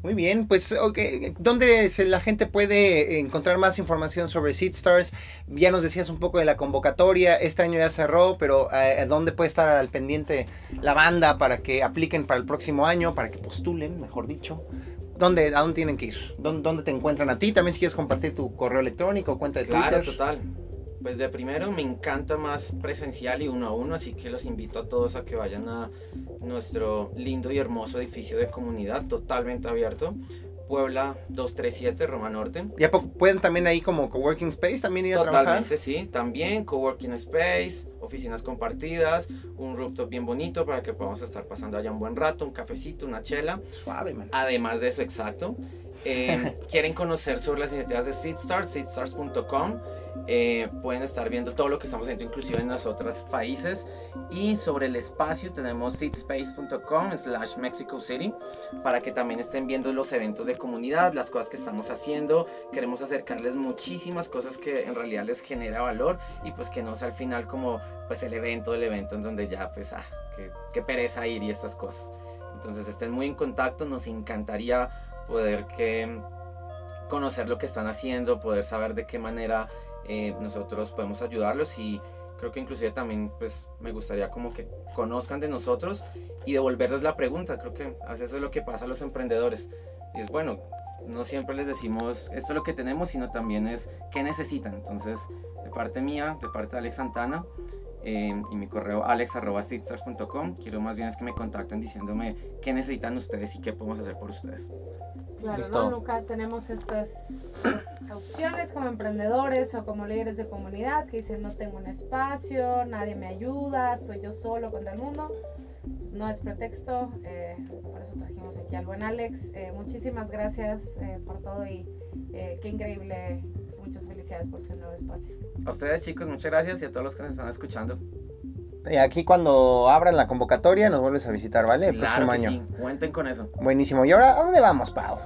Muy bien, pues okay. ¿dónde la gente puede encontrar más información sobre SeedStars? Ya nos decías un poco de la convocatoria, este año ya cerró, pero eh, ¿dónde puede estar al pendiente la banda para que apliquen para el próximo año, para que postulen, mejor dicho? ¿Dónde, ¿A dónde tienen que ir? ¿Dónde, te encuentran a ti? También si quieres compartir tu correo electrónico, cuenta de Twitter. Claro, total. Pues de primero me encanta más presencial y uno a uno, así que los invito a todos a que vayan a nuestro lindo y hermoso edificio de comunidad totalmente abierto. Puebla 237, Roma Norte. ¿Ya pueden también ahí como coworking space también ir a Totalmente, trabajar? Totalmente, sí. También coworking space, oficinas compartidas, un rooftop bien bonito para que podamos estar pasando allá un buen rato, un cafecito, una chela. Suave, man. Además de eso, exacto. Eh, quieren conocer sobre las iniciativas de SeedStars, seedstars.com. Eh, pueden estar viendo todo lo que estamos haciendo inclusive en los otros países. Y sobre el espacio tenemos seedspace.com slash Mexico City para que también estén viendo los eventos de comunidad, las cosas que estamos haciendo, queremos acercarles muchísimas cosas que en realidad les genera valor y pues que no sea al final como pues el evento del evento en donde ya pues ah, que, pereza ir y estas cosas. Entonces estén muy en contacto, nos encantaría poder que conocer lo que están haciendo, poder saber de qué manera eh, nosotros podemos ayudarlos y creo que inclusive también pues me gustaría como que conozcan de nosotros y devolverles la pregunta, creo que a veces es lo que pasa a los emprendedores. Y es bueno, no siempre les decimos esto es lo que tenemos, sino también es qué necesitan. Entonces, de parte mía, de parte de Alex Santana, eh, y mi correo alex.com. Quiero más bien es que me contacten diciéndome qué necesitan ustedes y qué podemos hacer por ustedes. Claro, ¿no? nunca tenemos estas opciones como emprendedores o como líderes de comunidad que dicen no tengo un espacio, nadie me ayuda, estoy yo solo contra el mundo. Pues no es pretexto, eh, por eso trajimos aquí al buen Alex. Eh, muchísimas gracias eh, por todo y qué increíble. Muchas felicidades por su nuevo espacio. A ustedes chicos, muchas gracias y a todos los que nos están escuchando. Y aquí cuando abran la convocatoria nos vuelves a visitar, ¿vale? El próximo año. Sí. Cuenten con eso. Buenísimo. ¿Y ahora a dónde vamos, Pau?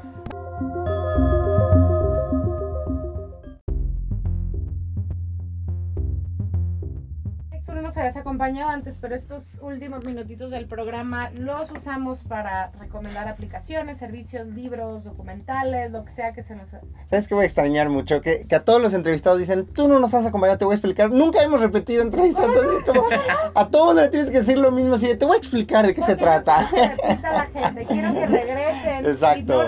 Habías acompañado antes, pero estos últimos minutitos del programa los usamos para recomendar aplicaciones, servicios, libros, documentales, lo que sea que se nos... ¿Sabes qué voy a extrañar mucho? Que, que a todos los entrevistados dicen, tú no nos has acompañado, te voy a explicar. Nunca hemos repetido entrevistas, entonces como, a todo le tienes que decir lo mismo, así de, te voy a explicar de qué se trata. la gente, quiero que regresen. Exacto.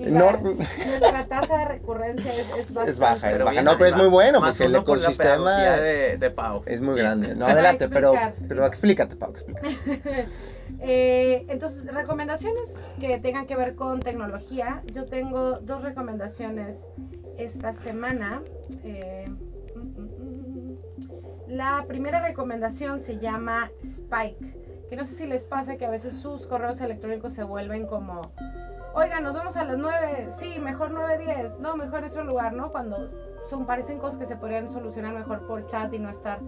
No, nuestra tasa de recurrencia es, es, es baja, es baja. No, pero es muy bueno, porque el ecosistema de, de Pau. es muy grande. No, pero, pero explícate, Pau, explícate. Eh, entonces, recomendaciones que tengan que ver con tecnología. Yo tengo dos recomendaciones esta semana. Eh, la primera recomendación se llama Spike, que no sé si les pasa que a veces sus correos electrónicos se vuelven como, oiga, nos vemos a las 9, sí, mejor 9.10, no, mejor en otro lugar, ¿no? Cuando son, parecen cosas que se podrían solucionar mejor por chat y no estar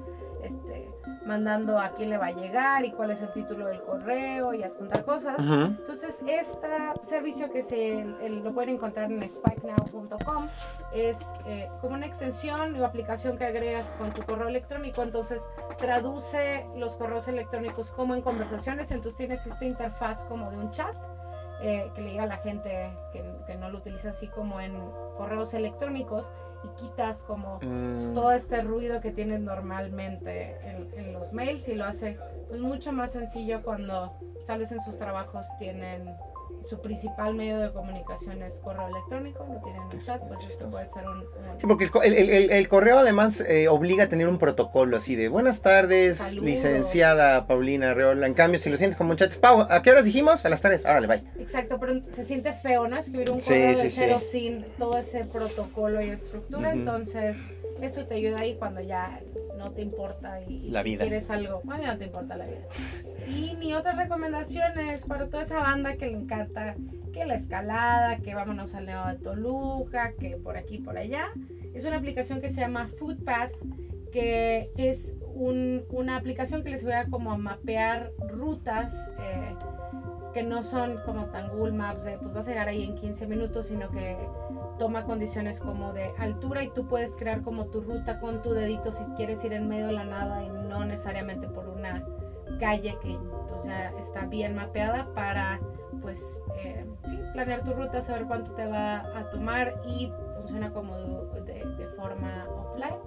este, mandando a quién le va a llegar y cuál es el título del correo y adjuntar cosas. Entonces, este servicio que se lo pueden encontrar en spikenow.com es eh, como una extensión o aplicación que agregas con tu correo electrónico. Entonces, traduce los correos electrónicos como en conversaciones. Entonces, tienes esta interfaz como de un chat. Eh, que le diga a la gente que, que no lo utiliza así como en correos electrónicos y quitas como pues, mm. todo este ruido que tienes normalmente en, los mails y lo hace pues mucho más sencillo cuando tal vez en sus trabajos tienen su principal medio de comunicación es correo electrónico, no tienen un chat, pues esto puede ser un... Sí, porque el, correo además eh, obliga a tener un protocolo así de buenas tardes, licenciada Paulina Reola. En cambio, si lo sientes como un chat, Pau, ¿a qué horas dijimos? A las tardes, órale, bye. Exacto, pero se siente feo, ¿no? Escribir un correo de cero sin todo ese protocolo y estructura, entonces eso te ayuda ahí cuando ya no te importa y, la vida. quieres algo, bueno, no te importa la vida. Y mi otra recomendación es para toda esa banda que le encanta que la escalada, que vámonos al Neo de Toluca, que por aquí, por allá. Es una aplicación que se llama Footpath, que es una aplicación que les voy a como mapear rutas. Eh, que no son como tan Google Maps de pues vas a llegar ahí en 15 minutos, sino que toma condiciones como de altura y tú puedes crear como tu ruta con tu dedito si quieres ir en medio de la nada y no necesariamente por una calle que pues ya está bien mapeada para pues eh, sí, planear tu ruta, saber cuánto te va a tomar y funciona como de, de forma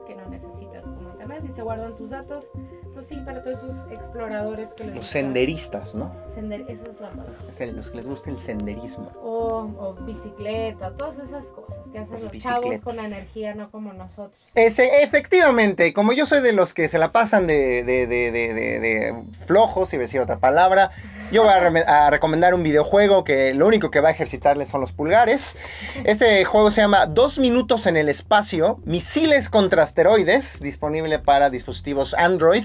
que no necesitas como internet y se guardan tus datos. Entonces sí, para todos esos exploradores que les Los senderistas, ¿no? Sender, esa es la palabra. los que les gusta el senderismo. O, bicicleta, todas esas cosas que hacen los, chavos con la energía, no como nosotros. Ese, efectivamente, como yo soy de los que se la pasan de, de, de, de flojos, si decir otra palabra, yo voy a, recomendar un videojuego que lo único que va a ejercitarles son los pulgares. Este juego se llama Dos minutos en el espacio, misiles contra asteroides, disponible para dispositivos Android.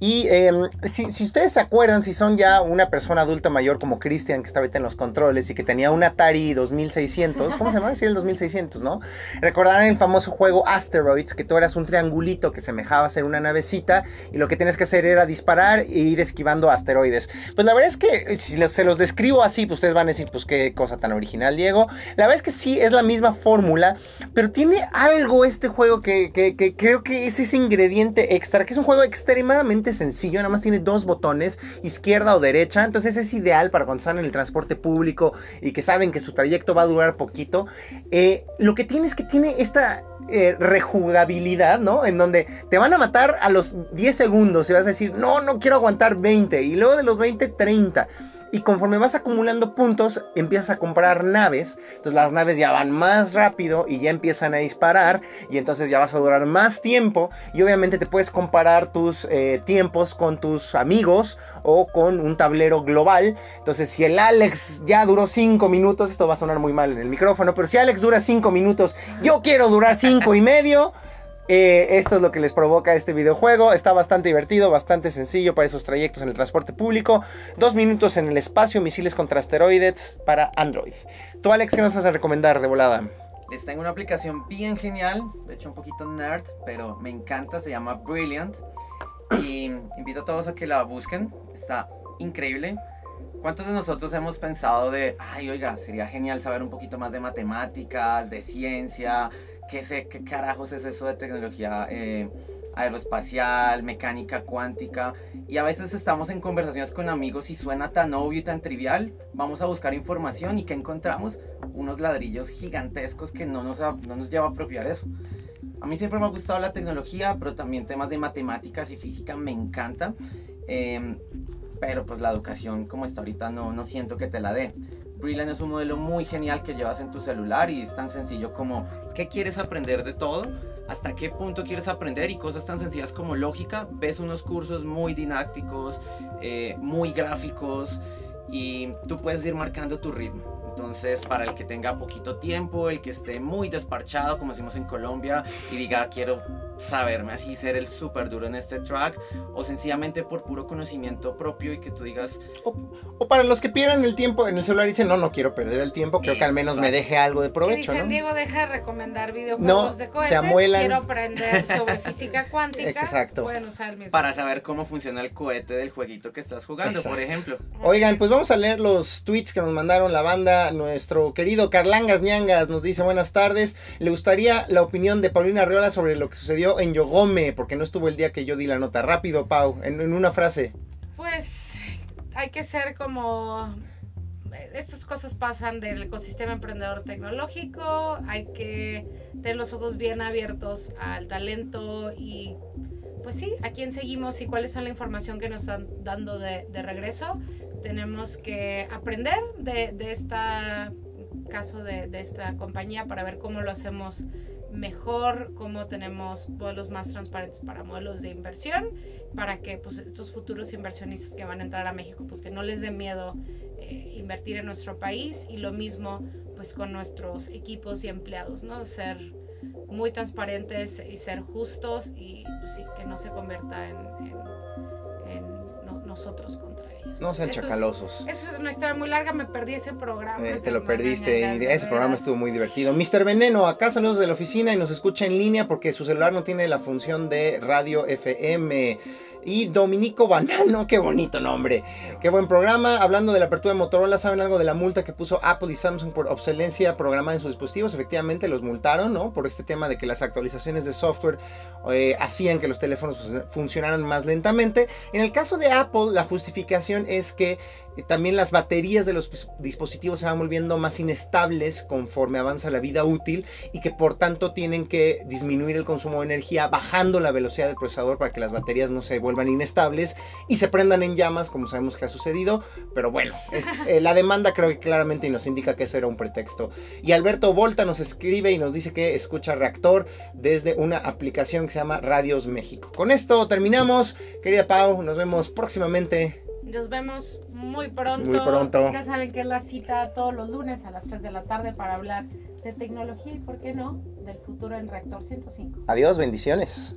Y em, si, ustedes se acuerdan, si son ya una persona adulta mayor como Christian, que está ahorita en los controles y que tenía un Atari 2600, ¿cómo se llama? Sí, el 2600, ¿no? Recordarán el famoso juego Asteroids, que tú eras un triangulito que semejaba ser una navecita y lo que tienes que hacer era disparar e ir esquivando asteroides. Pues la verdad es que si se los describo así, pues ustedes van a decir, pues qué cosa tan original, Diego. La verdad es que sí, es la misma fórmula, pero tiene algo este juego que, que creo que es ese ingrediente extra, que es un juego extremadamente sencillo, nada más tiene dos botones, izquierda o derecha, entonces es ideal para cuando están en el transporte público y que saben que su trayecto va a durar poquito. Eh, lo que tiene es que tiene esta eh, rejugabilidad, ¿no? En donde te van a matar a los 10 segundos y vas a decir, no, no quiero aguantar 20 y luego de los 20, 30. Y conforme vas acumulando puntos, empiezas a comprar naves. Entonces las naves ya van más rápido y ya empiezan a disparar. Y entonces ya vas a durar más tiempo. Y obviamente te puedes comparar tus eh, tiempos con tus amigos o con un tablero global. Entonces si el Alex ya duró 5 minutos, esto va a sonar muy mal en el micrófono, pero si Alex dura 5 minutos, yo quiero durar 5 y medio. Eh, esto es lo que les provoca este videojuego. Está bastante divertido, bastante sencillo para esos trayectos en el transporte público. Dos minutos en el espacio, misiles contra asteroides para Android. ¿Tú, Alex, qué nos vas a recomendar de volada? Les tengo una aplicación bien genial, de hecho un poquito nerd, pero me encanta, se llama Brilliant. Y invito a todos a que la busquen, está increíble. ¿Cuántos de nosotros hemos pensado de, ay, oiga, sería genial saber un poquito más de matemáticas, de ciencia, qué sé, qué carajos es eso de tecnología eh, aeroespacial, mecánica cuántica. Y a veces estamos en conversaciones con amigos y suena tan obvio y tan trivial. Vamos a buscar información y ¿qué encontramos? Unos ladrillos gigantescos que no nos, no nos lleva a apropiar eso. A mí siempre me ha gustado la tecnología, pero también temas de matemáticas y física me encanta. Em, pero pues la educación como está ahorita no, no siento que te la dé. Brilliant es un modelo muy genial que llevas en tu celular y es tan sencillo como qué quieres aprender de todo, hasta qué punto quieres aprender y cosas tan sencillas como lógica. Ves unos cursos muy didácticos, eh, muy gráficos y tú puedes ir marcando tu ritmo. Entonces, para el que tenga poquito tiempo, el que esté muy desparchado, como decimos en Colombia, y diga, quiero saberme así, ser el súper duro en este track, o sencillamente por puro conocimiento propio y que tú digas... O, para los que pierden el tiempo en el celular y dicen, no, no quiero perder el tiempo, creo que al menos me deje algo de provecho. Que dicen, Diego, deja de recomendar videojuegos de cohetes, quiero aprender sobre física cuántica, Exacto. pueden usar mis Para saber cómo funciona el cohete del jueguito que estás jugando, por ejemplo. Oigan, pues vamos a leer los tweets que nos mandaron la banda nuestro querido Carlangas Ñangas nos dice buenas tardes. Le gustaría la opinión de Paulina Arriola sobre lo que sucedió en Yogome, porque no estuvo el día que yo di la nota. Rápido, Pau, en, una frase. Pues hay que ser como estas cosas pasan del ecosistema emprendedor tecnológico, hay que tener los ojos bien abiertos al talento y pues sí, a quién seguimos y cuáles son la información que nos están dando de, regreso. Tenemos que aprender de, de este caso de esta compañía para ver cómo lo hacemos mejor, cómo tenemos modelos más transparentes para modelos de inversión, para que pues, estos futuros inversionistas que van a entrar a México, pues que no les dé miedo eh, invertir en nuestro país y lo mismo pues con nuestros equipos y empleados, ¿no? Ser muy transparentes y ser justos y pues, que no se convierta en, nosotros. No sean chacalosos. Es, es, una historia muy larga, me perdí ese programa. Eh, te lo perdiste, ese programa estuvo muy divertido. Mr. Veneno, acá saludos de la oficina y nos escucha en línea porque su celular no tiene la función de radio FM y Dominico Banano, qué bonito nombre, qué buen programa. Hablando de la apertura de Motorola, ¿saben algo de la multa que puso Apple y Samsung por obsolencia programada en sus dispositivos? Efectivamente los multaron, ¿no? Por este tema de que las actualizaciones de software eh, hacían que los teléfonos funcionaran más lentamente. En el caso de Apple, la justificación es que también las baterías de los dispositivos se van volviendo más inestables conforme avanza la vida útil y que por tanto tienen que disminuir el consumo de energía bajando la velocidad del procesador para que las baterías no se vuelvan inestables y se prendan en llamas como sabemos que ha sucedido. Pero bueno, eh, la demanda creo que claramente nos indica que eso era un pretexto. Y Alberto Volta nos escribe y nos dice que escucha Reactor desde una aplicación que se llama Radios México. Con esto terminamos. Querida Pau, nos vemos próximamente. Nos vemos muy pronto. Muy pronto. Ya saben que es la cita todos los lunes a las 3 de la tarde para hablar de tecnología y, ¿por qué no?, del futuro en Reactor 105. Adiós, bendiciones.